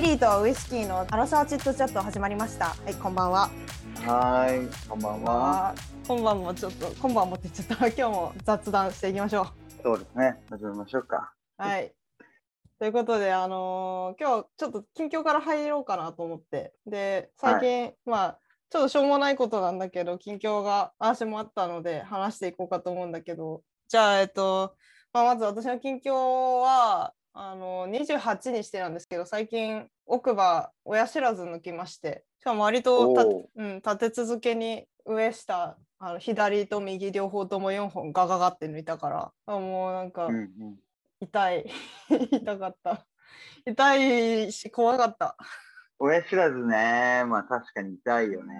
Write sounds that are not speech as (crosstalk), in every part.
リリーとウイスキーのアロサーチットチャット始まりました。はい、こんばんは。はい、こんばんは。今晩もちょっと、今晩もって言っちゃった。今日も雑談していきましょそうですね。始めましょうか。う。はい。ということで、あのー今日ちょっと近況から入ろうかなと思って。で、最近、まあ、ちょっとしょうもないことなんだけど、近況が私もあったので話していこうかと思うんだけど、じゃあ、えっと、まあ、まず私の近況は、あの28にしてなんですけど最近奥歯親知らず抜きまして。しかも割とた、うん、立て続けに上下あの左と右両方とも4本ガガガって抜いたから。あもうなんかうんうん。痛い。(laughs) 痛かった。痛いし怖かった、親知らずね、まあ確かに痛いよね。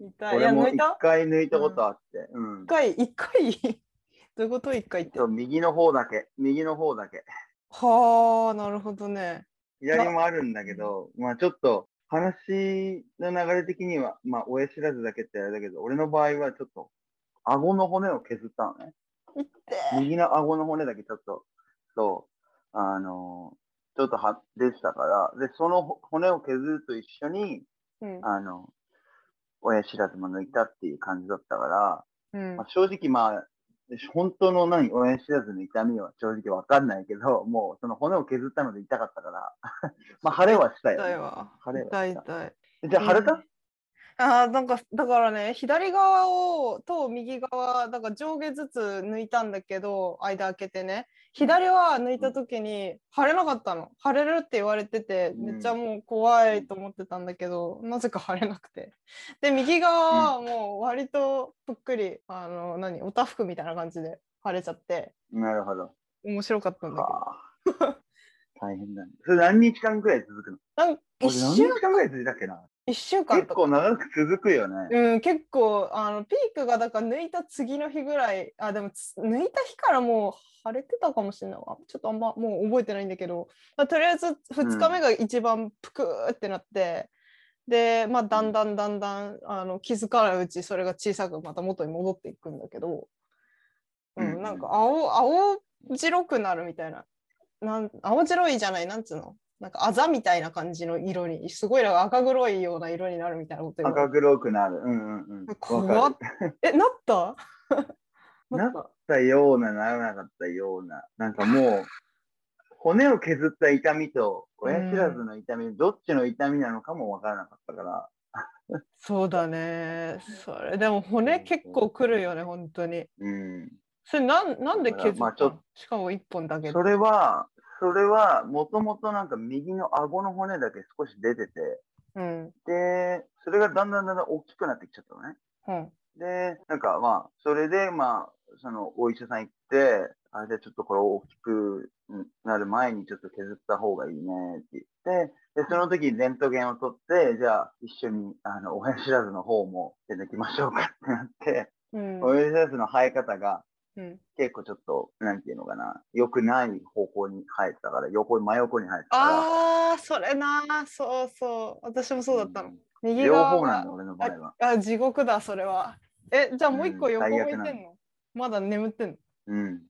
うん、痛い。い俺も一回抜いたことあって、うん。一。回？一回？(laughs) どういうこと？一回って。そう、右の方だけ、右の方だけ。はあなるほどね。左もあるんだけど、まあちょっと話の流れ的には、まあ親知らずだけってあれだけど、俺の場合はちょっと顎の骨を削ったのね。右の顎の骨だけちょっと、そう、あのちょっとは出てたから、で、その骨を削ると一緒に、うん。あの、親知らずも抜いたっていう感じだったから、うん。まあ、正直まあ、本当の何、親知らずの痛みは正直わかんないけど、もうその骨を削ったので痛かったから、(laughs) まあ腫れはしたよ、ね。痛いわ。腫れは痛い痛い。じゃあ腫れた、うんあーなんかだからね左側をと右側だから上下ずつ抜いたんだけど間開けてね左は抜いた時に腫れなかったの。腫れるって言われててうん。めっちゃもう怖いと思ってたんだけど、なぜか腫れなくて。で右側はもう割とぷっくりあの何おたふくみたいな感じで腫れちゃって。なるほど。面白かったんだけど。はあ、大変だね。それ何日間くらい続くの？なんか俺一週何日間くらい続いたっけな？一週間結とか。構長く続くよね。うん、結構あのピークがだから抜いた次の日ぐらいあでもつ抜いた日からもう腫れてたかもしれないわ。ちょっとあんまもう覚えてないんだけど、まあ、とりあえず2日目が一番ぷくーってなって、でまあだんだんだんだんあの気づかないうちそれが小さくまた元に戻っていくんだけど、ううんん、なんか青青白くなるみたいな。なん青白いじゃないなんつうの？なんかあざみたいな感じの色にすごいなんか赤黒いような色になるみたいなこと赤黒くなる。うんうんうん。怖っ (laughs) え、(laughs) なった？なった？ような、ならなかったような。なんかもう、骨を削った痛みと、親知らずの痛み、どっちの痛みなのかもわからなかったから。そうだね。それでも骨結構くるよね、本当に。うん。それなんなんで削ったの、まあちょっしかも一本だけそれは、それは、もともとなんか右の顎の骨だけ少し出てて、うん。で、それがだんだんだんだん大きくなってきちゃったのね。うん。で、なんかまあ、それでまあ、そのお医者さん行って、あれでちょっとこれ大きくなる前にちょっと削った方がいいねって言って、で、その時にレントゲンを取って、じゃあ一緒にあの親知らずの方も出てきましょうかってなって、うん。親知らずの生え方がうん、結構ちょっと、なんていうのかな、良くない方向に生えてたから、横に真横に生えてたから。ああ、それな。そうそう。私もそうだったの。ん右両側が方なんだ、俺の場合は。あ地獄だ、それは。え、じゃあもう一個うん横向い最悪なのてんの、まだ眠ってんの？うん、う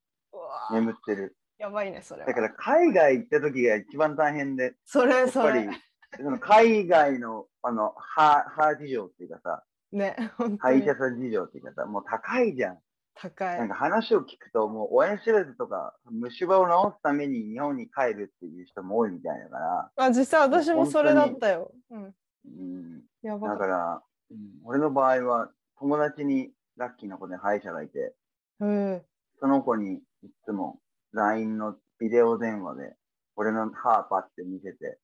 眠ってる。やばいね、それは。だから海外行った時が一番大変で、それ、やっぱそれり。、その海外の、あの、歯、歯事情っていうかさ、ね、歯医者さん事情っていうかさ、もう高いじゃん。高いなん。か話を聞くと、もう親知らずとか虫歯を治すために日本に帰るっていう人も多いみたいだから、あ、実際私もそれだったよ。うん。うん、やば。だから、うん、俺の場合は友達にラッキーな子で歯医者がいて、うん。その子にいつも LINE のビデオ電話で俺の歯パって見せて、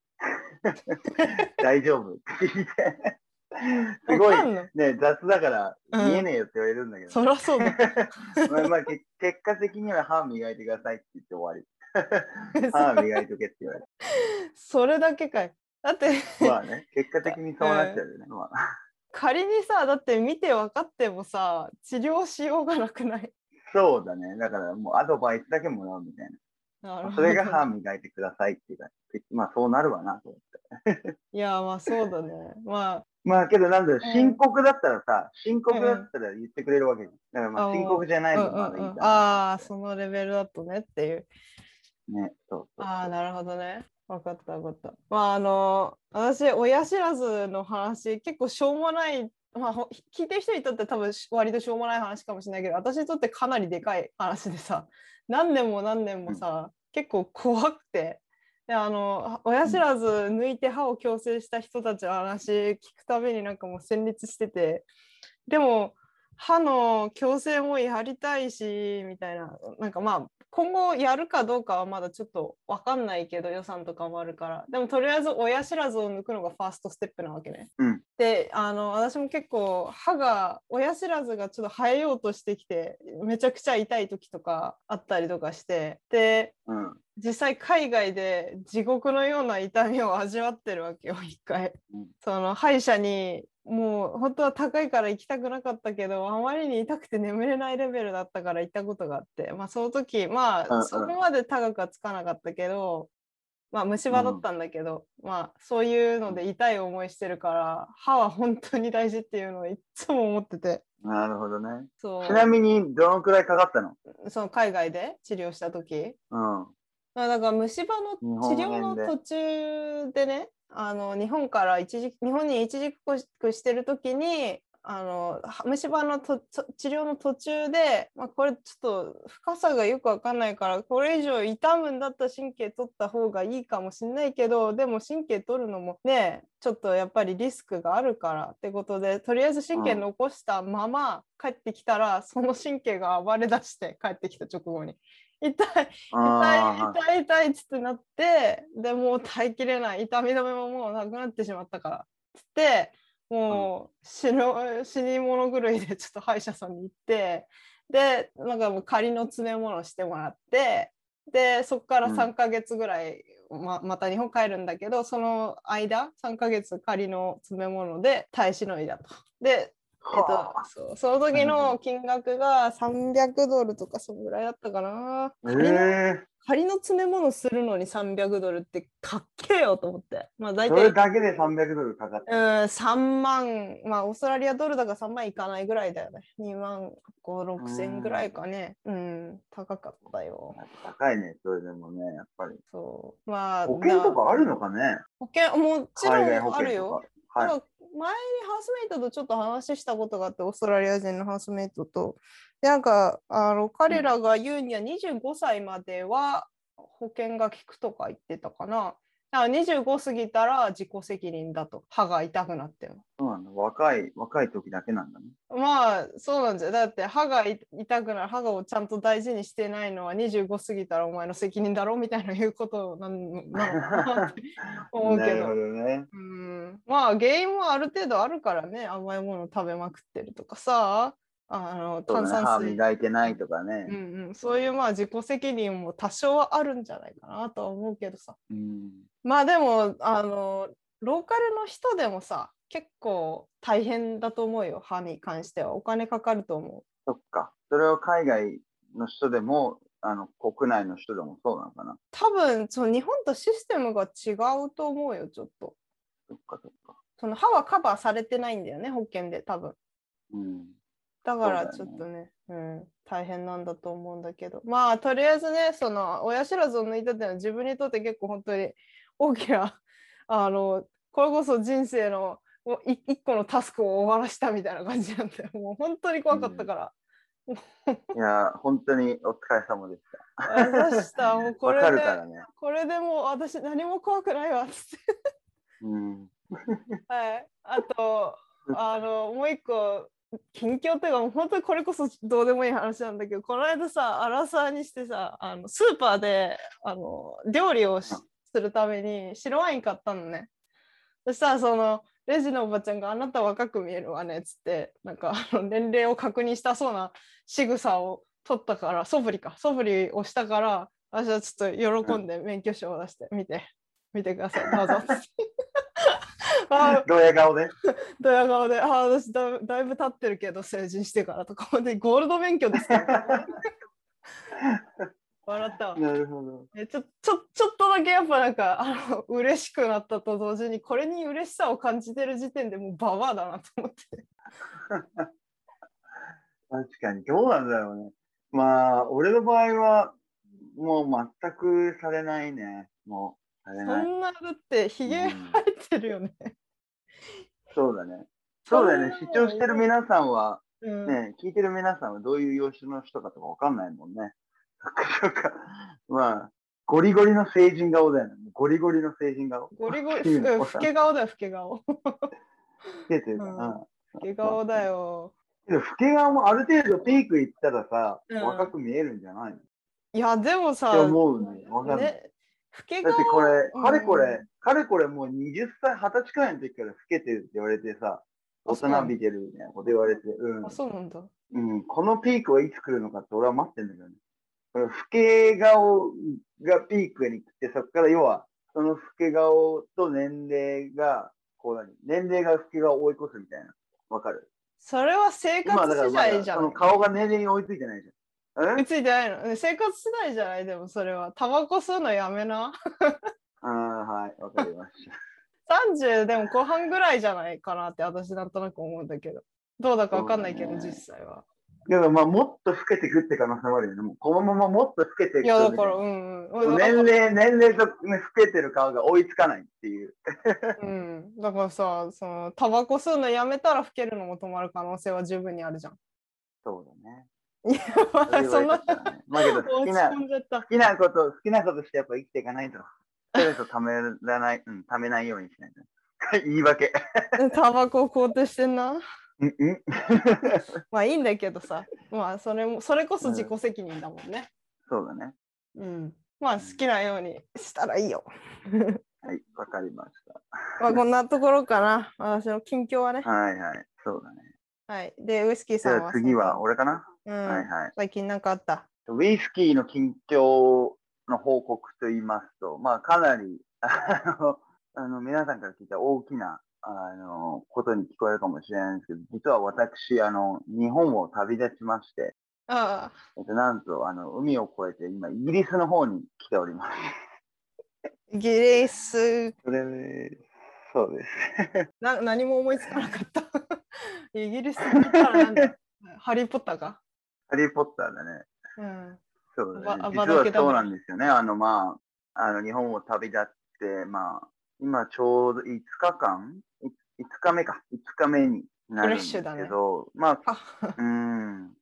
(laughs) 大丈夫？って聞いて、すごいね、雑だからうん見えねえよって言われるんだけど、そりゃそう (laughs) だ。まあまあけ結果的には歯磨いてくださいって言って終わり。(laughs) 歯磨いとけって言われて。それだけかい。だってまあね、(laughs) 結果的にそうなっちゃうよね。まあ、仮にさ、だって見て分かってもさ、治療しようがなくない？そうだね。だからもうアドバイスだけもらうみたいな。なるほどそれが歯磨いてくださいっていうか、まあそうなるわなと思って。いや、まあそうだね。ままあけどなんだ深刻だったらさ、深刻だったら言ってくれるわけじゃん。だからまああ深刻じゃないのんうんうん、まだいいかな。ああ、そのレベルだとねっていう。ね、そうそうああ、なるほどね。分かった分かった。まああの私親知らずの話結構しょうもないまあ、聞いてる人にとって多分割としょうもない話かもしれないけど私にとってかなりでかい話でさ何年も何年もさ、結構怖くてであの親知らず抜いて歯を矯正した人たちの話聞くたびになんかもう戦慄してて。でも歯の矯正もやりたいしみたいな。なんかまあ今後やるかどうかはまだちょっと分かんないけど予算とかもあるから。でもとりあえず親知らずを抜くのがファーストステップなわけね。うん、であの私も結構歯が親知らずがちょっと生えようとしてきてめちゃくちゃ痛い時とかあったりとかして。で、うん、実際海外で地獄のような痛みを味わってるわけよ一回。うん、その歯医者にもう本当は高いから行きたくなかったけどあまりに痛くて眠れないレベルだったから行ったことがあって、まあ、その時まあそこまで高くはつかなかったけど、まあ、虫歯だったんだけど、うん、まあそういうので痛い思いしてるから歯は本当に大事っていうのをいつも思ってて。なるほどね。ちなみにどのくらいかかったの？その海外で治療した時、うん、だから虫歯の治療の途中でねあの日本から一時日本に一時帰国してる時にあの虫歯のと治療の途中で、まあ、これちょっと深さがよく分かんないからこれ以上痛むんだったら神経取った方がいいかもしんないけどでも神経取るのもねちょっとやっぱりリスクがあるからってことでとりあえず神経残したまま帰ってきたら、その神経が暴れ出して帰ってきた直後に。痛い痛い痛い痛いっつってなってでもう耐えきれない。痛み止めももうなくなってしまったから。っつってもう死の死に物狂いでちょっと歯医者さんに行ってでなんかもう仮の詰め物してもらってでそこから3ヶ月ぐらい、うん、ままた日本帰るんだけどその間3ヶ月仮の詰め物で耐えしのいだと。でえっと、そうその時の金額が300ドルとかそのぐらいだったかな。仮の,、えー、仮の詰め物するのに300ドルってかっけえよと思って。まあ大体。それだけで300ドルかかって。うん、3万、まあオーストラリアドルだから3万いかないぐらいだよね。2万5、6千ぐらいかね。うん、高かったよ。高いね、それでもね、やっぱり。そう。まあ。保険とかあるのかね保険、もちろんあるよ。はい、前にハウスメイトとちょっと話したことがあってオーストラリア人のハウスメイトとでなんかあの彼らが言うには25歳までは保険が効くとか言ってたかな。だから25過ぎたら自己責任だと。歯が痛くなってるそうなんだ。若い若い時だけなんだね。まあそうなんじゃだって歯が痛くなる歯がをちゃんと大事にしてないのは25過ぎたらお前の責任だろみたいな言うことなのか (laughs) なって思うけどね、うん。まあ原因もある程度あるからね。甘いもの食べまくってるとかさあの炭酸水、ね、磨いてないとかね、うんうん、そういうまあ自己責任も多少はあるんじゃないかなとは思うけどさ、うん、まあでもあのローカルの人でもさ結構大変だと思うよ。歯に関してはお金かかると思う。そっか。それを海外の人でもあの国内の人でもそうなのかな。多分その日本とシステムが違うと思うよちょっと。そっかそっか。その歯はカバーされてないんだよね保険で多分。うんだからちょっとね、うねうん、大変なんだと思うんだけど、まあとりあえずね、その親知らずを抜いたっていうのは自分にとって結構本当に大きな、(laughs) あの、これこそ人生の一個のタスクを終わらしたみたいな感じなんだよ。もう本当に怖かったから。うん、いや、本当にお疲れ様でした。でした。もうこれで、ね、これでもう私何も怖くないわって。うん、(laughs) はい。あと、あの、もう一個近況というか本当にこれこそどうでもいい話なんだけどこの間さアラサーにしてさあのスーパーであの料理をするために白ワイン買ったのね。そしたらそのレジのおばちゃんが「あなた若く見えるわね」っつってなんかあの年齢を確認したそうな仕草を取ったから素振りか。素振りをしたから私はちょっと喜んで免許証を出して見て見てください。どうぞ。(laughs) 顔で？ドヤ顔で、ああ、私だだいぶ経ってるけど、成人してからとか、でゴールド免許ですか (laughs) 笑ったなるほど。えちょちょちょっとだけやっぱなんかあの嬉しくなったと同時にこれに嬉しさを感じてる時点でもうババアだなと思って。(laughs) 確かにどうなんだろうね。まあ俺の場合はもう全くされないね。もうされない。そんなだってひげうん。生えてるよね。そうだね。そうだよね。視聴してる皆さんは、うんね、聞いてる皆さんはどういう養子の人かとかわかんないもんね。そっかまあ、ゴリゴリの成人顔だよね。ゴリゴリの成人顔。ゴリゴリ、うん老け顔だよ、老け顔。出てるかうんな。老け顔だよ。けど、老け顔もある程度ピークいったらさ、うん若く見えるんじゃないの？っいや、でもてさ、思うね。わかんない。ね、老けだ顔ってこれ、うんかれこれ、かれこれもう20歳、20歳くらいの時から老けてるって言われてさ、大人びてるみたいなこと言われて、うんあ、。そうなんだ。うん、このピークはいつ来るのかって俺は待ってんだけどね。この老け顔がピークに来て、そこから要は、その老け顔と年齢が、こう何？年齢が老け顔を追い越すみたいな。わかる？それは生活今だから次まだ第じゃないその顔が年齢に追いついてないじゃん。ついてないの？ね生活次第じゃない？でもそれは。タバコ吸うのやめな。ああ、はい、わかりました。(laughs) 30でも後半ぐらいじゃないかなって私なんとなく思うんだけど。どうだかわかんないけど、ね実際は。けど、まあ、もっと老けてくって可能性もあるよね。もうこのままもっと老けていくいや、だとから、うんうん。年齢、年齢と、ね、老けてる顔が追いつかないっていう。うん、だからさ、そのタバコ吸うのやめたら老けるのも止まる可能性は十分にあるじゃん。そうだね。いや、まあ、そんな、まあけど好きな、好。きなこと、好きなことしてやっぱ生きていかないと。ストレスをためらない、うん、ためないようにしないと。(laughs) 言い訳。タバコ肯定してんな。うんうん (laughs) まあいいんだけどさ、まあそれも、それこそ自己責任だもんね。そうだね。うん。まあ好きなようにしたらいいよ。はい、わかりまし (laughs) まあこんなところかな。私の近況はね。た。はいはい、そうだね。はい。で、ウイスキーじさんは。次は俺かな、うん、はいはい。最近なんかあった？ウイスキーの近況の報告と言いますと、まあかなり、あの、あの皆さんから聞いた大きな、あの、ことに聞こえるかもしれないんですけど、実は私、あの、日本を旅立ちまして、ああ、えっと、なんと、あの、海を越えて、今、イギリスの方に来ております。イギリスそれで、そうです。な、(laughs) 何も思いつかなかった。(laughs) イギリスにいたらなんだハリー・ポッターか。ハリー・ポッターだね。うん。そうだね。ア実はそうなんですよね。あの、まあ、あの、日本を旅立って、まあ、今ちょうど5日間い ?5 日目か。5日目になるんですけど、まあ、あうーん。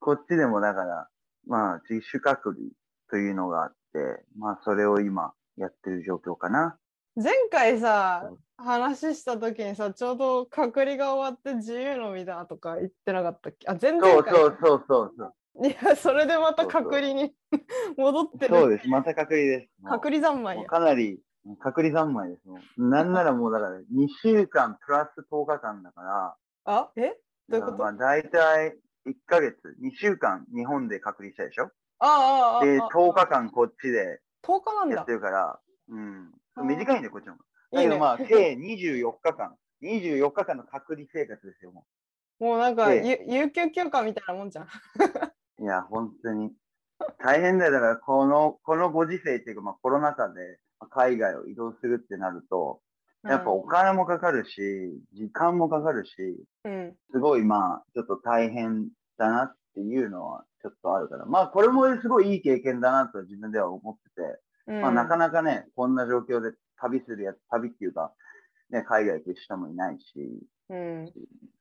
こっちでもだから、まあ、自主隔離というのがあって、まあ、それを今やってる状況かな。前回さ、話した時にさ、ちょうど隔離が終わって自由の身だとか言ってなかったっけ？あ、全然そうそうそうそうそう。いや、それでまた隔離に戻ってる。そうです。また隔離です。隔離三昧。かなり隔離三昧です。もうなんならもうだから (laughs) 2週間プラス10日間だから、あ？え？どういうこと？まあ大体1ヶ月、2週間日本で隔離したでしょ？ああ、ああ、で、ああ10日間こっちで10日なんだやって。るから、うん。短いんだよ、こっちの方が。だ。けどまあ、(laughs) 計24日間、24日間の隔離生活ですよ、ももうなんか、有給休暇みたいなもんじゃん。う。(laughs) いや、本当に。大変だよ。だから、この、このご時世っていうか、まあ、コロナ禍で海外を移動するってなると、やっぱお金もかかるし、時間もかかるし、うん。すごいまあ、ちょっと大変だなっていうのはちょっとあるから、まあ、これもすごいいい経験だなと自分では思ってて、うん。まあ、なかなかね、こんな状況で旅するやつ、旅っていうか、ね、海外行く人もいないし、うん。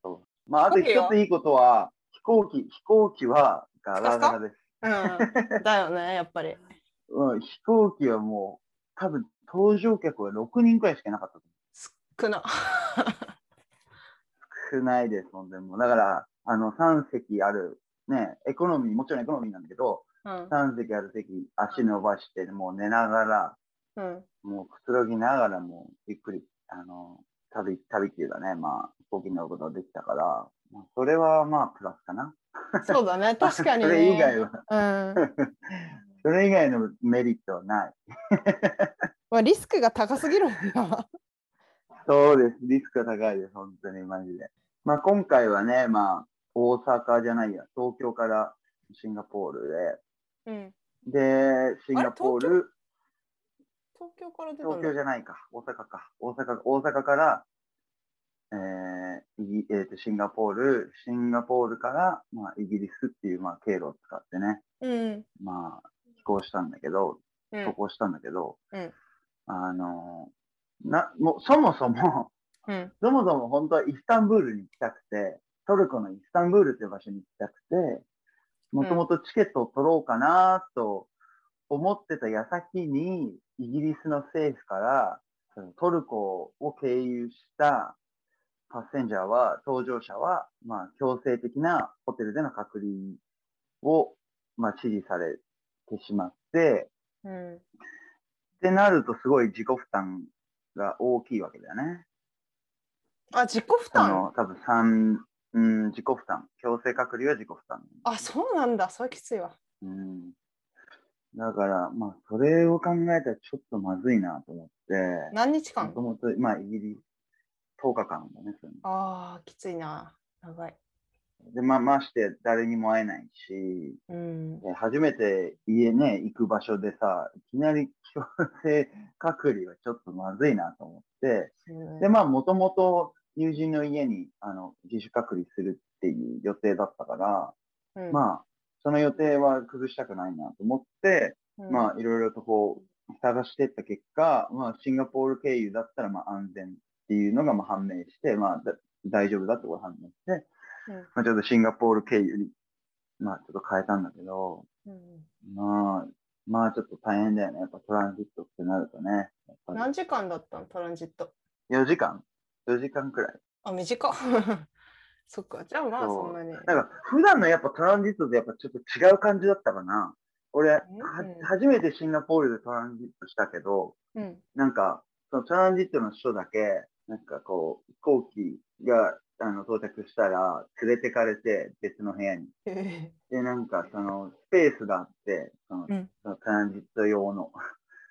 そうまあ、あと一ついいことは、飛行機、飛行機はガラガラです。うん。だよね、やっぱり。(laughs) うん、飛行機はもう、多分、搭乗客は6人くらいしかいなかったと少な。少ないです、本当にもう。だから、あの、3席ある、ね、エコノミー、もちろんエコノミーなんだけど、うん。3席ある席、足伸ばして、もう寝ながら、うん。もうくつろぎながらもうゆっくり、あの、旅、旅っていうかね、まあ、飛行機に乗ることができたから、まあ、それはまあ、プラスかな。そうだね、(laughs) 確かに、ね。それ以外は、うん。(laughs) それ以外のメリットはない。(laughs) まあ、リスクが高すぎるもんな。そうです。リスクが高いです。本当にマジで。まあ、今回はね、まあ、大阪じゃないや、東京からシンガポールうん。で、で、シンガポール、東京？から出たん東だ京じゃないか、大阪か。大阪、大阪から、えーえーとシンガポール、シンガポールから、まあ、イギリスっていう、まあ、経路を使ってね、うん。まあ、飛行したんだけど、うん渡航したんだけど、うんあの、な、もうそもそも、うん。そもそも本当はイスタンブールに行きたくて、トルコのイスタンブールっていう場所に行きたくて、もともとチケットを取ろうかなと思ってた矢先に、イギリスの政府から、そのトルコを経由したパッセンジャーは、搭乗者は、まあ、強制的なホテルでの隔離を、まあ、指示されてしまって、うん。ってなるとすごい自己負担が大きいわけだよね。あ、自己負担？多分三、うん、自己負担。強制隔離は自己負担。あ、そうなんだ。それきついわ。うん。だから、まあ、それを考えたらちょっとまずいなと思って、何日間？もともと、まあ、イギリス、10日間だね、ああ、きついな。長い。で、まあ、まして誰にも会えないし、うん。で初めて家ね、行く場所でさ、いきなり (laughs) 強制隔離はちょっとまずいなと思って、で、まあ、もともと友人の家にあの自主隔離するっていう予定だったから、うん、まあ、その予定は崩したくないなと思って、うん、まあ、いろいろとこう、探していった結果、まあ、シンガポール経由だったら、まあ、安全っていうのがまあ判明して、まあ、だ大丈夫だってことが判明して、うん。まあ、ちょっとシンガポール経由に、まあ、ちょっと変えたんだけど、うん。まあ、まあ、ちょっと大変だよね。やっぱトランジットってなるとね。何時間だったの？トランジット。4時間 ?4 時間くらい。あ、短っ。(laughs) そっか。じゃあまあそんなに。なんか、普段のやっぱトランジットでやっぱちょっと違う感じだったかな。俺、はうん初めてシンガポールでトランジットしたけど、うん。なんか、そのトランジットの人だけ、なんかこう、飛行機があの到着したら連れてかれて別の部屋に。へで、なんかそのスペースがあって、その,、うんそのトランジット用の。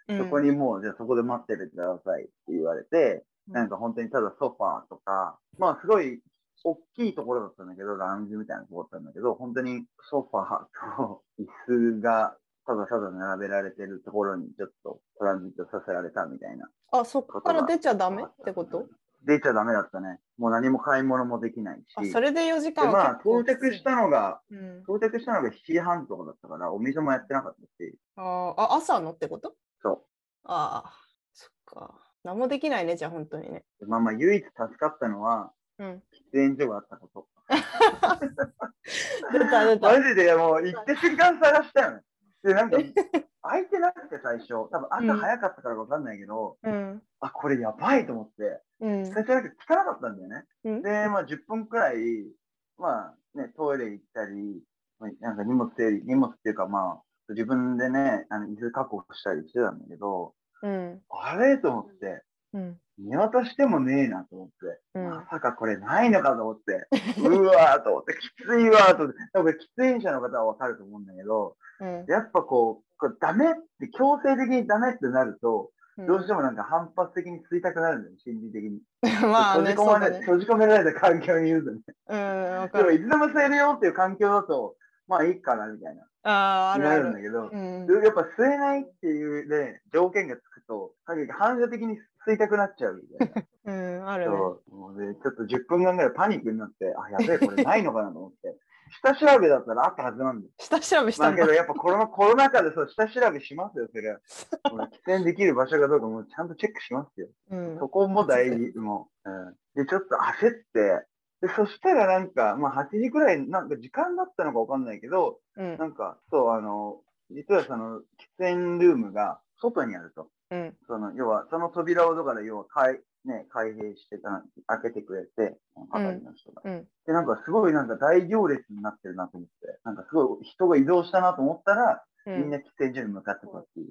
えそこにもう、じゃあそこで待っててくださいって言われて、うんなんか本当にただソファーとか、まあすごい大きいところだったんだけど、ラウンジみたいなところだったんだけど、本当にソファーと椅子がただただ並べられてるところにちょっとトランジットさせられたみたいな。あ、そこから出ちゃダメってこと？出ちゃダメだったね。もう何も買い物もできないし。あ、それで4時間でまあ、到着したのが、うん、到着したのが7時半とかだったから、お店もやってなかったし、あーあ、朝のってこと？そああ、そっか。何もできないね、じゃあ本当にね。う。まあまあ、唯一助かったのは、うん。喫煙所があったこと。(laughs) 出た出た。マジでもう行って瞬間探したよね。で、なんか、(laughs) 空いてなくて最初、多分朝早かったからわかんないけど、うん。あ、これやばいと思って、うん。最初なんか聞かなかったんだよね。うんで、まあ10分くらい、まあね、トイレ行ったり、まあなんか荷物整理、荷物っていうかまあ、自分でね、あの、水確保したりしてたんだけど、うん。あれと思って、うん。見渡してもねえなと思って、うんまさかこれないのかと思って、うわーと思って、きついわーと思って、多分喫煙者の方はわかると思うんだけど、うん。やっぱこう、これダメって、強制的にダメってなると、どうしてもなんか反発的に吸いたくなるんだよ、心理的に。(laughs) まあね、閉じ込まれ、ね。閉じ込められた環境にいるとね。うん、でも、る。いつでも吸えるよっていう環境だと、まあいいかな、みたいな。ああ、あるんだけど、うん。やっぱ吸えないっていうね、条件がつくと、反射的に吸いたくなっちゃうみたいな。(laughs) うん、あるね。そう。もうね、ちょっと10分間ぐらいパニックになって、あ、やべえ、これないのかなと思って。下調べだったらあったはずなんだよ。下調べしたんだまあけど、。やっぱコロナコロナ禍でそう下調べしますよ、それは。(laughs) 喫煙できる場所かどうかもうちゃんとチェックしますよ。うんそこも大事、もう。うん、で、ちょっと焦って、で、そしたらなんか、まあ8時くらい、なんか時間だったのかわかんないけど、うんなんか、そう、あの、実はその、喫煙ルームが外にあると。うん。その、要は、その扉をどかで、要は、開、ね、開閉してた、開けてくれて、係の人が。うん。で、なんかすごいなんか大行列になってるなと思って、なんかすごい人が移動したなと思ったら、うんみんな喫煙所に向かってたっていう。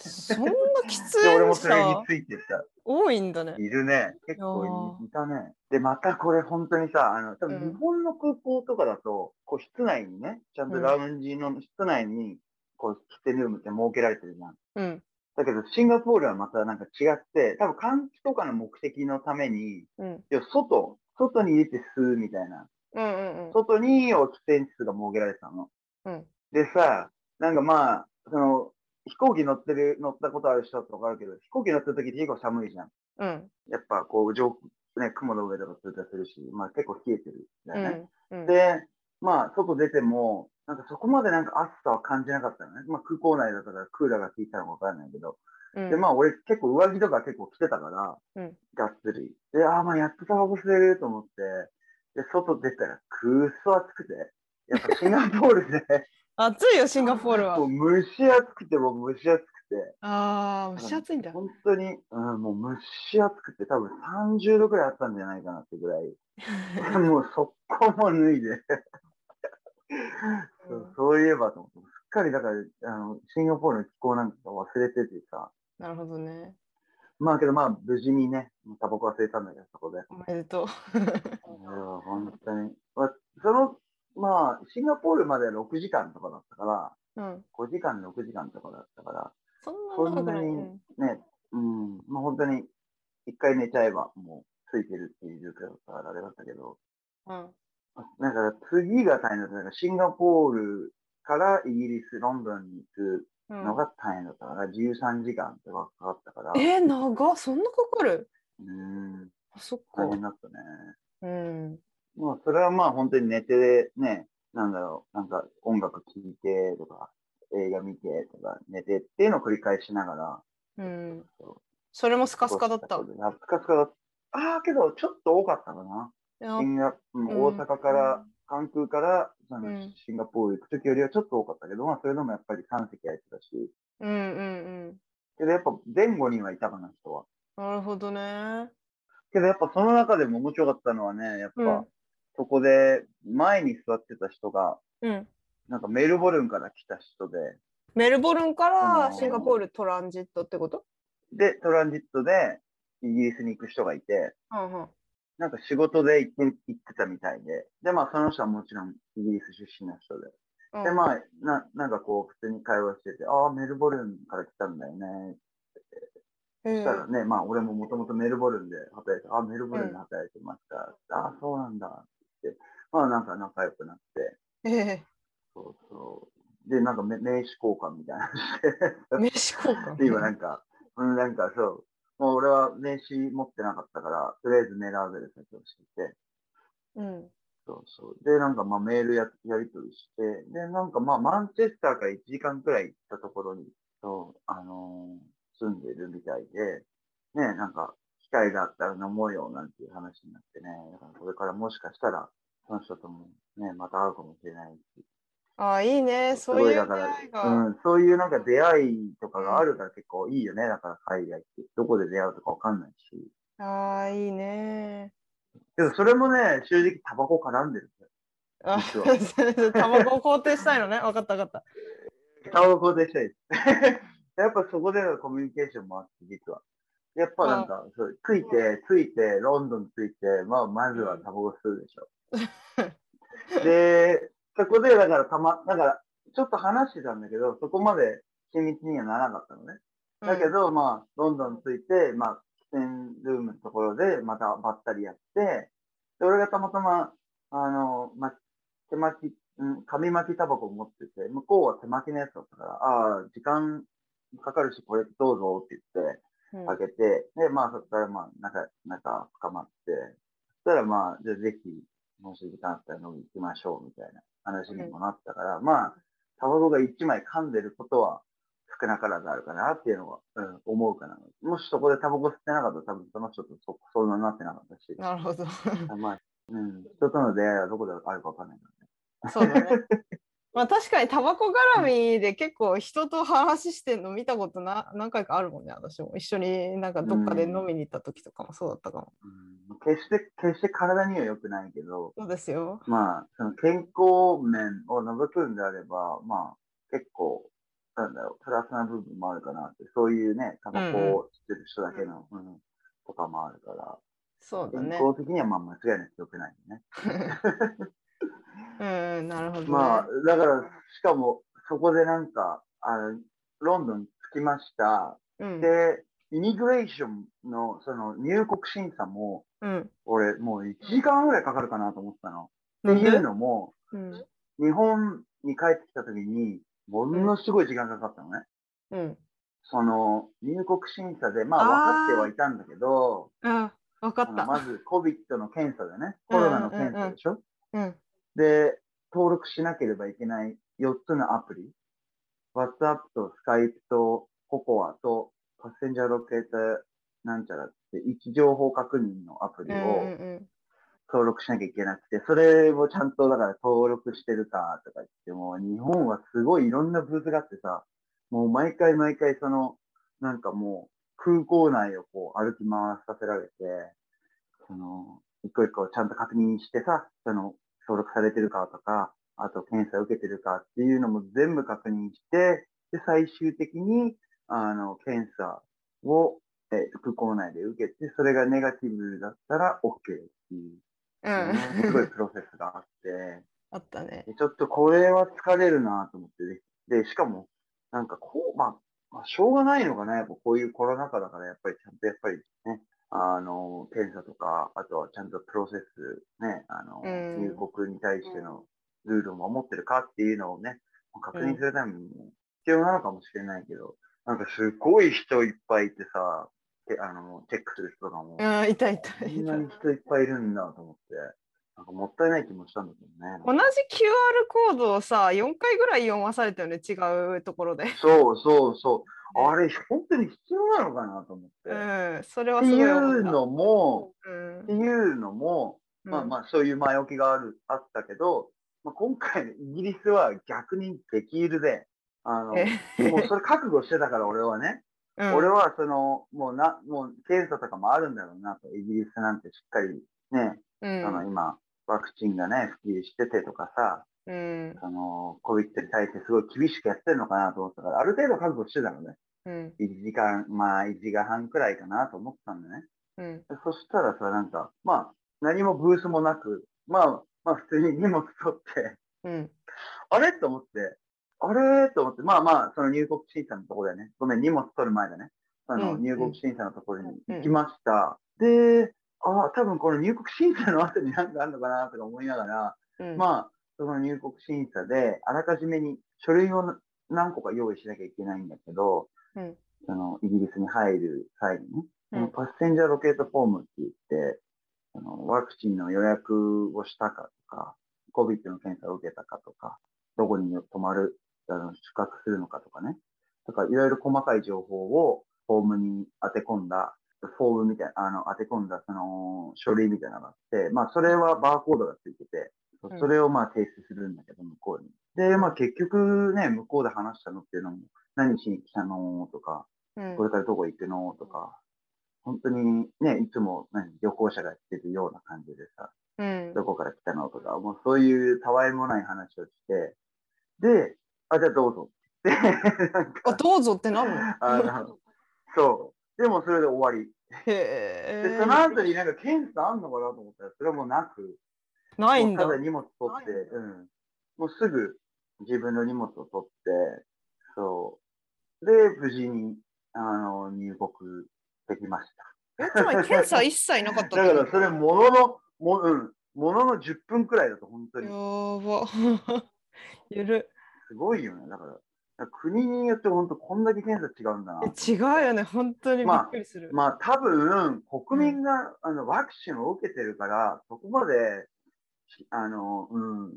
そんな喫で、俺も煙それに者ついてさ、多いんだね。いるね。結構いいたね。で、またこれ本当にさ、あの、多分うん日本の空港とかだと、こう室内にね、ちゃんとラウンジの室内に、こう、喫煙ルームって設けられてるじゃん。うん。だけど、シンガポールはまたなんか違って、多分換気とかの目的のために、うん。外、外に入れて吸うみたいな。うんうんうん。外に喫煙室が設けられてたの。うん。でさ、なんかまあ、その、飛行機乗ってる、乗ったことある人だとわかるけど、飛行機乗ってる時って結構寒いじゃん。うん。やっぱこう上空、ね、雲の上とか通過するし、まあ結構冷えてるんだよね。うん。で、まあ外出ても、なんかそこまでなんか暑さは感じなかったのね。まあ空港内だったからクーラーが効いたのかわからないけど。うんで、まあ俺結構上着とか結構着てたから、うんがっつり。で、ああまあやっとタバコ吸えると思って、で、外出たらくっそ暑くて。やっぱシンガポールで、暑いよ、シンガポールはもう。蒸し暑くて、もう蒸し暑くて。ああ、蒸し暑いんだ。本当に、うん、もう蒸し暑くて、多分30度くらいあったんじゃないかなってぐらい。(laughs) もう速攻も脱いで。そうそういえばと思って、すっかりだから、あの、シンガポールの気候なんか忘れててさ。なるほどね。まあけどまあ、無事にね、タバコ忘れたんだけど、そこで。おめでとう。(laughs) いや本当に。まあ、その、まあ、シンガポールまで6時間とかだったから、うん。5時間、6時間とかだったから、そんそなにうんね、うん、まあ本当に、一回寝ちゃえばもうついてるっていう状況だったからあれだったけど、うん。だから次が大変だった。だからシンガポールからイギリス、ロンドンに行くうんのが大変だったから、13時間とかかかったから、えー、長っそんなかかる？うん、あそっか大。変だったね。うん。まあ、それはまあ本当に寝てね、なんだろう、なんか音楽聴いてとか、映画見てとか、寝てっていうのを繰り返しながら、うん。それもスカスカだった？あ、スカスカだった。ああ、けどちょっと多かったかな。大阪から、関空からそのうんシンガポール行くときよりはちょっと多かったけど、まあそれでもやっぱり3席空いてたし、うんうんうん。けどやっぱ前後にはいたかな、人は。なるほどね。けどやっぱその中でも面白かったのはね、やっぱ、うんそこで前に座ってた人が、うん。なんかメルボルンから来た人で、メルボルンかあのーらシンガポールトランジットってこと？で、トランジットでイギリスに行く人がいて、うんうん。なんか仕事で行って行ってたみたいで、で、まあその人はもちろんイギリス出身の人で、うんで、まあ、ななんかこう普通に会話してて、ああ、メルボルンから来たんだよね。そしたらね、まあ俺ももともとメルボルンで働いて、ああ、メルボルンで働いてました。ああ、そうなんだ。まあなんか仲良くなって、ええそうそう。で、なんかめ名刺交換みたいな。(laughs) 名刺交換？で、今なんか、うん、なんかそう、もう俺は名刺持ってなかったから、とりあえずメールアドレスだけ教えて、うん。そうそう。で、なんかまあメールややり取りして、で、なんかまあマンチェスターから1時間くらい行ったところに、そう、あのー住んでるみたいで、ね、なんか機会があったら飲もうよなんていう話になってね、だからこれからもしかしたら、その人ともね、また会うかもしれないし、ああ、いいね。すそういう出会いが。うん、そういうなんか出会いとかがあるから結構いいよね。だから海外って。どこで出会うとかわかんないし。ああ、いいね。けどそれもね、正直タバコ絡んでるんだよ。あ (laughs) タバコを肯定したいのね。分かった分かった。タバコでしたいです。(laughs) やっぱそこでのコミュニケーションもあって、実は。やっぱなんか、そうついて、ついて、ロンドンついて、まあ、まずはタバコ吸うでしょ。(laughs) で、そこで、だからたま、だから、ちょっと話してたんだけど、そこまで親密にはならなかったのね。だけど、まあ、ロンドン着いて、まあ、喫煙ルームのところで、またばったりやって、で、俺がたまたま、あの、ま、手巻き、うん、紙巻きタバコを持ってて、向こうは手巻きのやつだったから、ああ、時間かかるし、これどうぞって言って、うん開けて、で、まあ、そこから、まあ、仲、仲深まって、そしたら、まあ、じゃあぜひ、もし時間あったら飲み行きましょう、みたいな話にもなったから、まあ、タバコが一枚噛んでることは少なからずあるかなっていうのは、うん、思うかな。もしそこでタバコ吸ってなかったら多分その人とそそんなになってなかったし、なるほど。(laughs) まあ、うん、人との出会いはどこであるかわかんないからね。そうだね。まあ確かにタバコ絡みで結構人と話してんの見たことな何回かあるもんね、私も。一緒になんかどっかで飲みに行った時とかもそうだったかも。うん、決して、決して体には良くないけど、そうですよ。まあ、その健康面を除くんであれば、まあ、結構、なんだろう、プラスな部分もあるかなって、そういうね、タバコを吸ってる人だけの、うんとかもあるから、そうだね。健康的にはまあ間違いなく良くないよね。(laughs) うんうん、なるほど、ね。まあ、だから、しかも、そこでなんか、あの、ロンドン着きました。うん、で、イミグレーションの、その、入国審査も、うん。俺、もう1時間ぐらいかかるかなと思ってたの。なんで？っていうのも、うん。日本に帰ってきた時に、ものすごい時間かかったのね。うん。その、入国審査で、まあ分かってはいたんだけど、あ、わかあった。のまず COVID の検査でね、コロナの検査でしょ、うん。で、登録しなければいけない4つのアプリ。WhatsApp と Skype と COCOA とパッセンジャーロケーターなんちゃらって位置情報確認のアプリを登録しなきゃいけなくて、それをちゃんとだから登録してるかとか言っても、日本はすごいいろんなブースがあってさ、もう毎回毎回その、なんかもう空港内をこう歩き回させられて、その、一個一個ちゃんと確認してさ、その、登録されてるかとか、あと検査を受けてるかっていうのも全部確認して、で、最終的に、あの、検査を、え空港内で受けて、それがネガティブだったら OK っていう、うん、すごいプロセスがあって、(laughs) あったね。ちょっとこれは疲れるなと思って、で、しかも、なんかこう、まあ、まあ、しょうがないのかな、やっぱこういうコロナ禍だから、やっぱりちゃんとやっぱりね、あの、検査とか、あとはちゃんとプロセス、ね、あの、入国に対してのルールを守ってるかっていうのをね、確認するためにも必要なのかもしれないけど、なんかすごい人いっぱいいてさ、あの、チェックする人とかも。ああ、いたいた。こんなに人いっぱいいるんだと思って。なんかもったいない気もしたんだけどね。同じ QR コードをさ、4回ぐらい読まされたよね、違うところで。そうそうそう。(laughs) あれ、本当に必要なのかなと思って。うん、それはすごい。っていうのも、うん、っていうのも、まあまあ、そういう前置きがあるあったけど、まあ、今回、イギリスは逆にできるで、あの、もうそれ覚悟してたから、俺はね。うん、俺は、その、もうな、もう検査とかもあるんだろうなと、イギリスなんてしっかりね、うん、あの今、ワクチンがね、普及しててとかさ、うん、あの、COVID に対してすごい厳しくやってるのかなと思ったから、ある程度覚悟してたのね。うん、1時間、まあ1時間半くらいかなと思ったんだね。うん、そしたらさ、なんか、まあ、何もブースもなく、まあ、まあ普通に荷物取って、うん、あれ？と思って、あれ？と思って、まあまあ、その入国審査のところでね、ごめん、荷物取る前だね。その入国審査のところに行きました。で、ああ、多分この入国審査の後に何かあるのかなとか思いながら、うん、まあ、その入国審査で、あらかじめに書類を何個か用意しなきゃいけないんだけど、うん、そのイギリスに入る際にね、うん、パッセンジャーロケートフォームって言って、あのワクチンの予約をしたかとか、COVID の検査を受けたかとか、どこに泊まる、あの宿泊するのかとかね。とか、いろいろ細かい情報をフォームに当て込んだフォームみたいな、あの、当て込んだその書類みたいなのがあって、まあ、それはバーコードがついてて、それをまあ提出するんだけど、向こうに。で、まあ結局ね、向こうで話したのっていうのも、何しに来たのとか、これからどこ行くのとか、本当にね、いつも何旅行者が来てるような感じでさ、うん、どこから来たのとか、もうそういうたわいもない話をして、で、あ、じゃあどうぞって。あ、どうぞって何の (laughs) そう。でもそれで終わり。へで、その後になんか検査あんのかなと思ったら、それもなく、ないんだ。ただ荷物取って、うん。もうすぐ自分の荷物を取って、そう。で、無事に、あの、入国できました。え、つまり検査一切なかっただからそれ、ものの、も,、うん、ものの10分くらいだと、本当に。やば。(laughs) ゆる。すごいよね。だから、国によって本当こんだけ検査違うんだな。違うよね、本当にびっくりする。まあ、まあ、多分国民が、うん、あのワクチンを受けてるから、そこまであの、うん、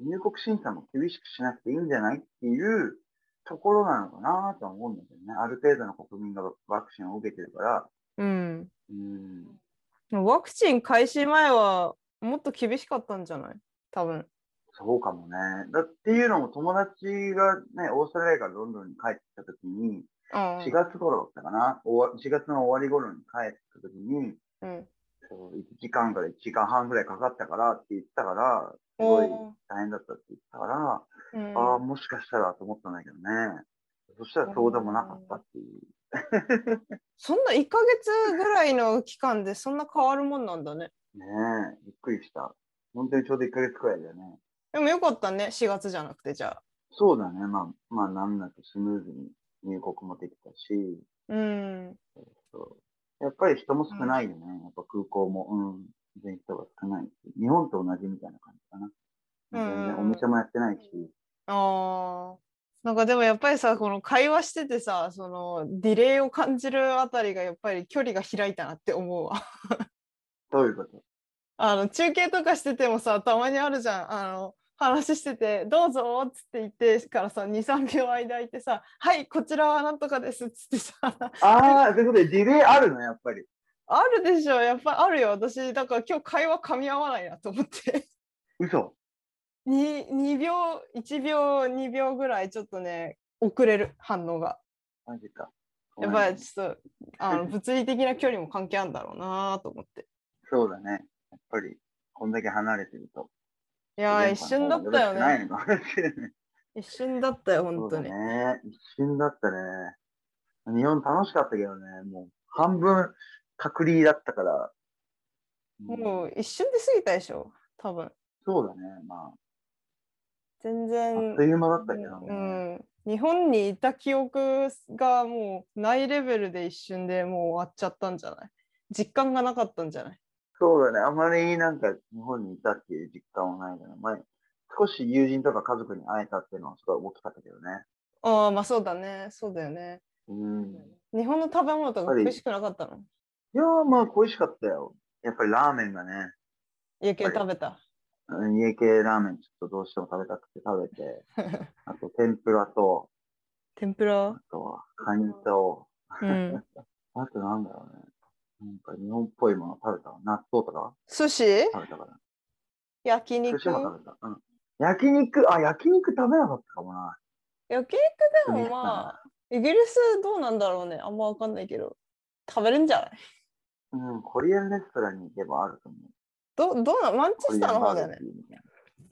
入国審査も厳しくしなくていいんじゃないっていうところなのかなとは思うんだけどね。ある程度の国民がワクチンを受けてるから。うん。うん、ワクチン開始前はもっと厳しかったんじゃない？多分。そうかもね。だっていうのも友達がね、オーストラリアからロンドンに帰ってきたときに、4月頃だったかな、4月の終わり頃に帰ったときに、うん、そう1時間から1時間半ぐらいかかったからって言ったから、すごい大変だったって言ったから、うん、ああ、もしかしたらと思ったんだけどね。そしたらそうでもなかったっていう。そんな1ヶ月ぐらいの期間でそんな変わるもんなんだね。(laughs) ねえ、びっくりした。本当にちょうど1ヶ月くらいだよね。でもよかったね、4月じゃなくて、じゃあ。そうだね、まあ、まあ、なんなくスムーズに入国もできたし、うん。やっぱり人も少ないよね、うん、やっぱ空港も、うん、全然人が少ないし、日本と同じみたいな感じかな。全然お店もやってないし。ああ。なんかでもやっぱりさこの会話しててさそのディレイを感じるあたりがやっぱり距離が開いたなって思うわ。どういうこと？あの中継とかしててもさたまにあるじゃん。あの話してて、どうぞっつって言ってからさ、2、3秒間空いてさ、はい、こちらはなんとかですっつってさ、ああ、ということで、ディレイあるの、やっぱり。あるでしょ、やっぱりあるよ。私、だから今日会話噛み合わないなと思って。嘘。2, 2秒、1秒、2秒ぐらいちょっとね、遅れる反応が。マジか。やっぱりちょっとあの (laughs) 物理的な距離も関係あるんだろうなと思って。そうだね。やっぱり、こんだけ離れてると。いやー、一瞬だったよね。一瞬だったよ、本当に。ね。一瞬だったね。日本楽しかったけどね、もう半分隔離だったから。うんもう一瞬で過ぎたでしょ、多分。そうだね。まあ、あ全然っと。いう間だったけどうね。ん、日本にいた記憶がもうないレベルで一瞬でもう終わっちゃったんじゃない？実感がなかったんじゃない？そうだね。あまりなんか日本にいたっていう実感はないから、前、少し友人とか家族に会えたっていうのはすごい大きかったけどね。ああ、まあそうだね。そうだよね。うん。日本の食べ物とか美味しくなかったの？いやー、まあ、美味しかったよ。やっぱりラーメンがね、家系食べた？うん家系ラーメンちょっとどうしても食べたくて食べて、(laughs) あと天ぷらと、天ぷら？あとはカニと、うん。(laughs) あとなんだろうね。なんか日本っぽいもの食べたわ。納豆とか？寿司？食べたから。焼肉？寿司も食べた。うん。焼肉、あ、焼肉食べなかったかもな。焼肉でもまあ、イギリスどうなんだろうね。あんまわかんないけど。食べるんじゃない？うん、コリアンレストランに行けばあると思う。どどうなんマンチェスターの方だよね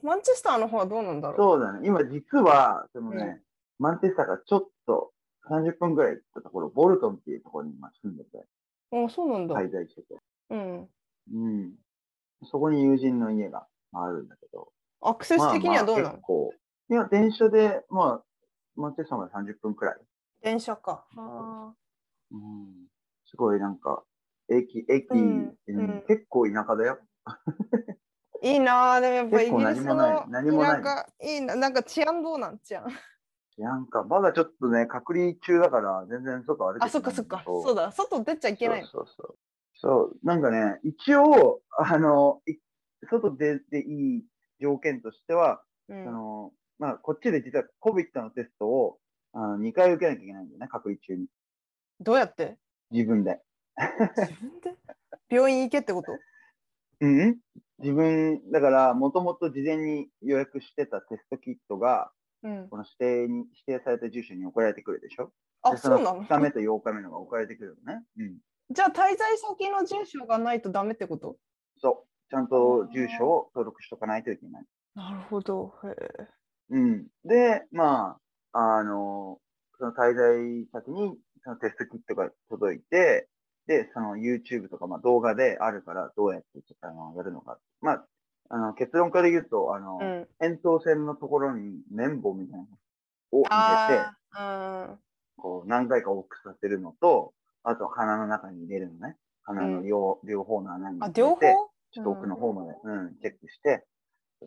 マンチェスターの方はどうなんだろそうだね。今実は、そのね、うんマンチェスターからちょっと30分ぐらい行ったところ、ボルトンっていうところに今住んでて、う。あ、そうなんだ。滞在してて。うん。うん。そこに友人の家があるんだけど。アクセス的にはどうなの、まあまあ結構。いや、電車で、まあ、マンチェスターまで30分くらい。電車か。あうん。すごいなんか、駅、駅、うんうんうん結構田舎だよ。ーいいなぁ。でもやっぱイギリス何もないの何もない田舎いいな。なんか治安どうなん？治安。なんか、まだちょっとね、隔離中だから、全然外歩いてあ、そっかそっか。そうだ。だ。外出ちゃいけないの。そうそうそう。なんかね、一応、あの、い外出ていい条件としては、うんあの、まあ、こっちで実は COVID のテストをあの2回受けなきゃいけないんだよね、隔離中に。どうやって？自分で。自分で？病院行けってこと？うん自分、だから、もともと事前に予約してたテストキットが、うん。この指定に、指定された住所に送られてくるでしょ？あ、でそうなの？2日目と8日目のが送られてくるのね。うん。じゃあ滞在先の住所がないとダメってこと？そう。ちゃんと住所を登録しとかないといけない。なるほど。へえ。うん。で、まあ、あの、その滞在先にそのテストキットが届いて、で、その YouTube とか、まあ、動画であるから、どうやってあのやるのか。まあ、あの結論から言うと、あの、うん。扁桃腺のところに綿棒みたいなのを入れて、こう何回か往復させるのと、あと鼻の中に入れるのね。鼻の両,、両方の穴に入れて、両方？ちょっと奥の方まで、うん、チェックして、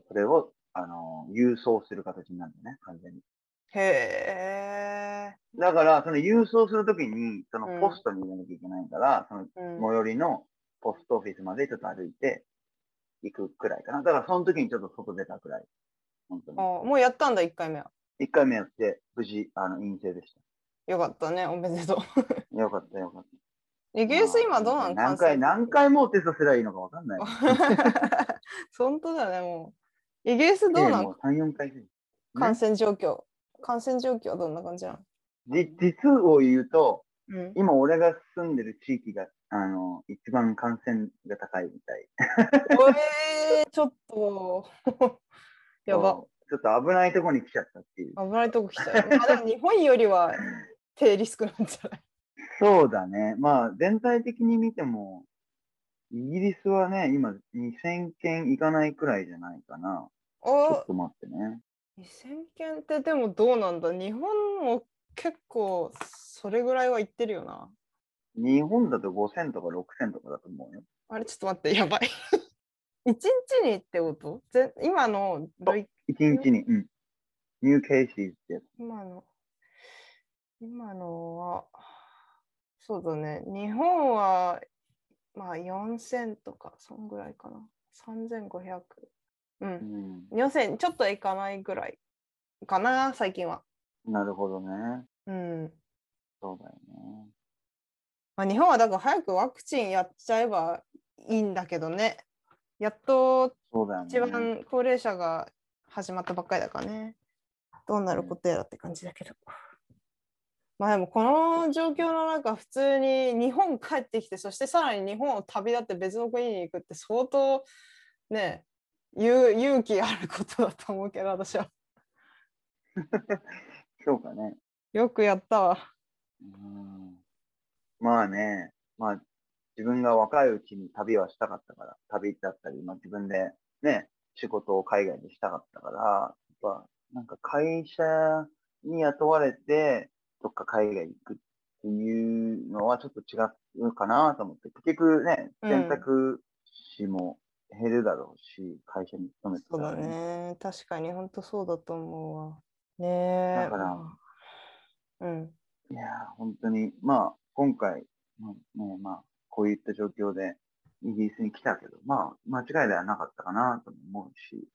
それを、あの、郵送する形になるんだね、完全に。へえ。だから、その郵送するときに、そうんのポストに入れなきゃいけないから、そのうん最寄りのポストオフィスまでちょっと歩いて行くくらいかな。だから、その時にちょっと外出たくらい。本当に。あもうやったんだ、1回目は。一回目やって、無事、あの、陰性でしよかったね、おめでとう。た。(laughs) よかった、よかった。イギリス今どうなの何回、何回もうテストすればいいのかわかんない。(laughs) 本当だね、もう。イギリスどうなのもう3、4回目。感染状況。感染状況はどんな感じなの？じ実を言うと、うん。今俺が住んでる地域が、あの、一番感染が高いみたい。おえー、ちょっと。(laughs) やば。ちょっと危ないとこに来ちゃったっていう。危ないとこ来ちゃう。まあでも日本よりは低リスクなんじゃない？そうだね。まあ、全体的に見ても、イギリスはね、今2000件いかないくらいじゃないかな。ちょっおと待ってね。2000件ってでもどうなんだ？日本も結構それぐらいは言ってるよな。日本だと5000とか6000とかだと思うよ。あれちょっと待って、やばい。(laughs) 一日にってこと？ぜ今の累1日に、うん。ニューケーシーって。今の、今のは、そうだね。日本は、まあ4000とか、そんぐらいかな。3500。う。うんん。4000ちょっといかないぐらいかな、最近は。なるほどね。うん。そうだよね。まあ、日本はだから早くワクチンやっちゃえばいいんだけどね。やっと。一番高齢者が始まったばっかりだからね。どうなることやらって感じだけど。まあでもこの状況の中普通に日本帰ってきてそしてさらに日本を旅立って別の国に行くって相当ね勇勇気あることだと思うけど私は (laughs) そうかね。よくやったわ。うん。まあね、まあ、自分が若いうちに旅はしたかったから、旅だったり、まあ自分でね、仕事を海外でしたかったから、やっぱ、なんか会社に雇われて、どっか海外行くっていうのはちょっと違うかなと思って、結局ね、うん選択肢も減るだろうし、会社に勤めてたそうだらね。確かに本当そうだと思うわ。ねえ。だからまあうん。いやー、本当に、まあ、今回、まあね、まあ、こういった状況でイギリスに来たけど、まあ、間違いではなかったかなとも思うし、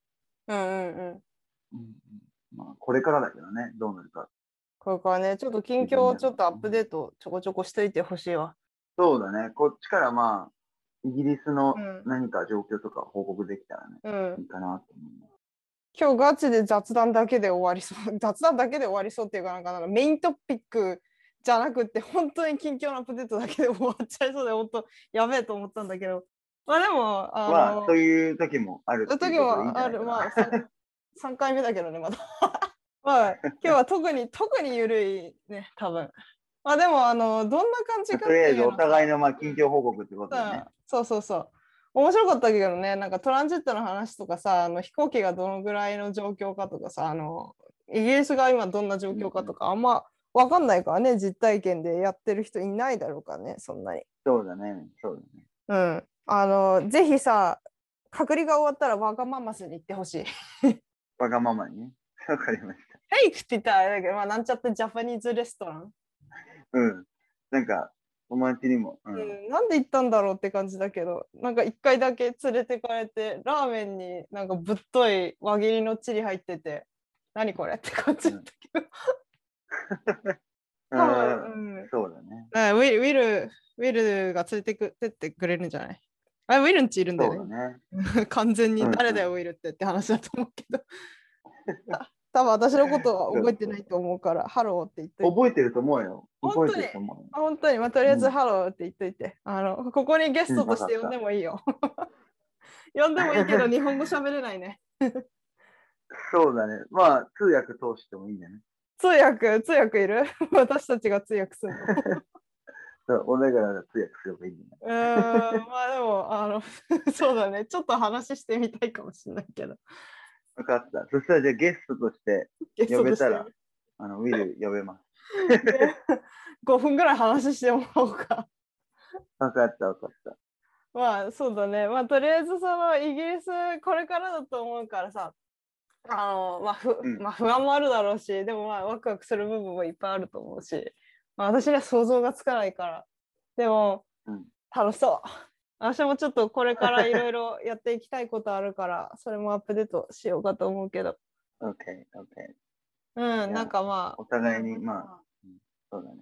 うんうんうん。うんうんまあ、これからだけどね、どうなるか。これからね、ちょっと近況をちょっとアップデートちょこちょこしといてほしいわ。そうだね、こっちからまあ、イギリスのうん何か状況とか報告できたらね、うんい。いかなと思うね。今日ガチで雑談だけで終わりそう。雑談だけで終わりそうっていうかなんかなんかメイントピックじゃなくって本当に近況のアップデートだけで終わっちゃいそうで本当やべえと思ったんだけど。まあでも、あの、まあ、そういう時もある時もある、まあ 3, 3回目だけどね、まだ。(laughs) まあ今日は特に (laughs) 特に緩いね、多分。まあでも、あの、どんな感じかってとりあえずお互いのまあ近況報告ってことでね。そうそうそう。面白かったけどね、なんかトランジットの話とかさ、あの飛行機がどのぐらいの状況かとかさ、あのイギリスが今どんな状況かとか、あんま分かんないからね、実体験でやってる人いないだろうからね、そんなに。そうだね、そうだね。うん。あの、ぜひさ、隔離が終わったらわがままスに行ってほしい。(laughs) わがままにね。(laughs) わかりました。フェイクって言ったらあれだけど、まあ、なんちゃってジャパニーズレストラン、うん。なんか、友達にも、う。うんん、なんで行ったんだろうって感じだけど、なんか一回だけ連れてかれて、ラーメンになんかぶっとい輪切りのチリ入ってて、何これって感じだったけど、多あ分、ーそうだね。うん、ウィルウィル、ウィルが連れてくてってくれるんじゃない？あ、ウィルんちいるんだよね。だね。(laughs) 完全にうん誰だよ、ウィルってって話だと思うけど。(laughs) た多分私のことは覚えてないと思うから、(laughs) ハローって言っといて。覚えてると思うよ。本当に覚えてると思うよ。あ本当に、まあ、とりあえずうんハローって言っといて、あの、ここにゲストとしてうん呼んでもいいよ。呼んでもいいけど、日本語喋れないね。そうだね。まあ、通訳通してもいいんじゃない？通訳、通訳いる？(laughs) 私たちが通訳するの？(laughs) 俺らが通訳すればいいんじゃないうーん、まあでも、あの、(laughs) そうだね。ちょっと話してみたいかもしれないけど。分かった。そしたらじゃあゲストとしてゲストとして呼べたら、あのウィル呼べます。5分ぐらい話してもらおうか。分かった、分かった。まあそうだね。まあとりあえずそのイギリスこれからだと思うからさ、あのまあふうんまあ、不安もあるだろうし、でもまあワクワクする部分もいっぱいあると思うし、まあ、私には想像がつかないから。でも、うん楽しそう。私もちょっとこれからいろいろやっていきたいことあるから、それもアップデートしようかと思うけど。OK、OK。うん、なんかまあ。お互いに、まあ、そうだね。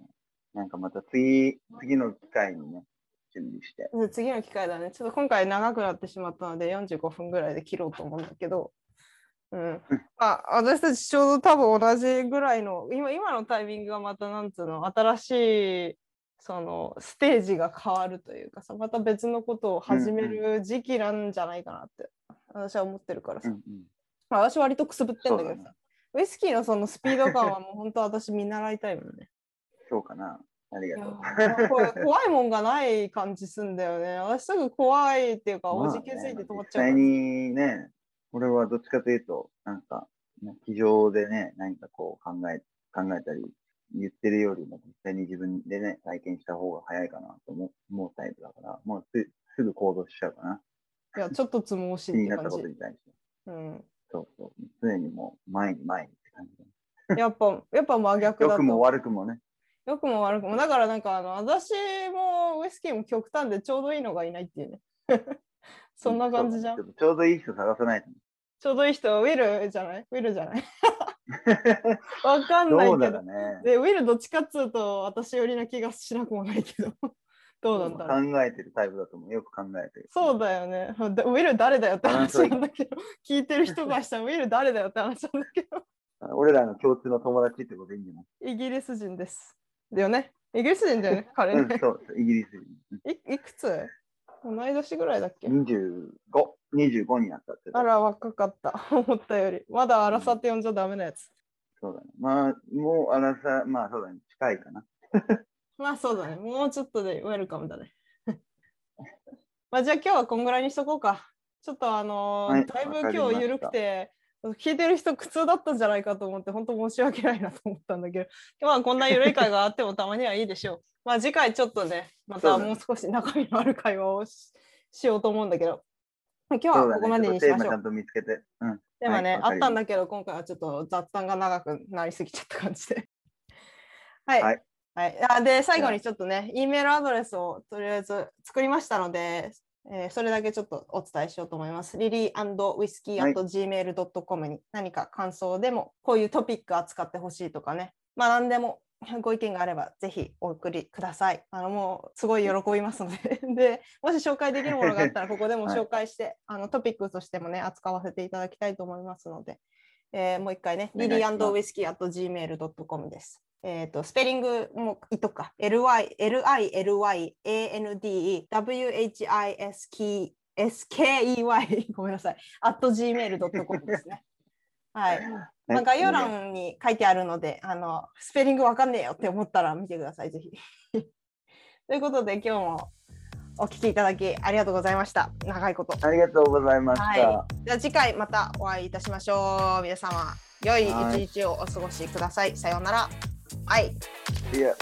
なんかまた次、次の機会にね、準備して。で次の機会だね。ちょっと今回長くなってしまったので45分ぐらいで切ろうと思うんだけど、うん。あ私たちちょうど多分同じぐらいの、今今のタイミングがまたなんつうの、新しいそのステージが変わるというかさ、また別のことを始める時期なんじゃないかなって、私は思ってるからさ。うんうん。まあ、私割とくすぶってんだけどさ、ウイスキーのそのスピード感はもう本当私見習いたいもんね。そうかな。ありがとう。ーこれ怖いもんがない感じすんだよね。私すぐ怖いっていうか、(laughs) おじけづいて止まっちゃう実際にね、俺はどっちかというと、なんか、ね机上でね、何かこう考え、考えたり、言ってるよりも、実際に自分でね、体験した方が早いかなと思う思うタイプだから、もうすすぐ行動しちゃうかな。いや、ちょっとつもし気いって感じになったこと。に対して。うん、そうそう。常にもう前に前にって感じ。やっぱ、やっぱ真逆だと。良くも悪くもね。良くも悪くも。だからなんかあの、私もウイスキーも極端でちょうどいいのがいないっていうね。そんな感じじゃん。うちょうどいい人探さないとね。ちちょうどいい人はウィルじゃない？ウィルじゃない？(laughs) わかんないけど。だろうね。で、ウィルどっちかっつうと私寄りな気がしなくもないけど。(laughs) どうなんだろう。考えてるタイプだと思う。よく考えてる。そうだよね。でウィル誰だよって話なんだけど、聞いてる人がしたらウィル誰だよって話なんだけど、俺らの共通の友達ってことでいいんじゃない？イギリス人です。だよね。イギリス人だよね、彼うん、ね。そう、イギリスいいくつ？同い年ぐらいだっけ？人。25、25になったって。あら、若かった。(laughs) 思ったより。まだ荒さって呼んじゃダメなやつ。そうだね。まあ、もう、あらさ、まあそうだね。近いかな。(laughs) まあそうだね。もうちょっとでウェルカムだね。(laughs) まあじゃあ今日はこんぐらいにしとこうか。ちょっとあのーはいだいぶ今日緩くて、聞いてる人苦痛だったんじゃないかと思って、本当申し訳ないなと思ったんだけど、まあこんな緩い会があってもたまにはいいでしょう。(laughs) まあ次回ちょっとね、またもう少し中身のある会話をししようと思うんだけど、今日。はここまでにしましょうちょっとテーマちゃん。と見つけて。うん。でもね、はいあったんだけど、今回はちょっと雑談が長くなりすぎちゃった感じで。(laughs) はい。はいはいあで、最後にちょっとね、E メールアドレスをとりあえず作りましたので、えーそれだけちょっとお伝えしようと思います。リリーウィスキー gmail.com に何か感想でも、こういうトピック扱ってほしいとかね、まあ何でも (laughs) ご意見があればぜひお送りください。あのもうすごい喜びますので (laughs) で、もし紹介できるものがあったらここでも (laughs) はい紹介して、あのトピックとしてもね、扱わせていただきたいと思いますので、えーもう一回ね、リリーウィスキー gmail.com です。えっ、と、スペリングも言っとくか。ly, lily, and, whisk, skey, ごめんなさい。at gmail.com ですね。はい。(laughs) まあ、概要欄に書いてあるので、あの、スペリングわかんねえよって思ったら見てください、ぜひ。(laughs) ということで、今日もお聞きいただきありがとうございました。長いこと。ありがとうございました。はい。じゃあ次回またお会いいたしましょう。皆様、良い一日をお過ごしください。さようなら。Bye. Yeah.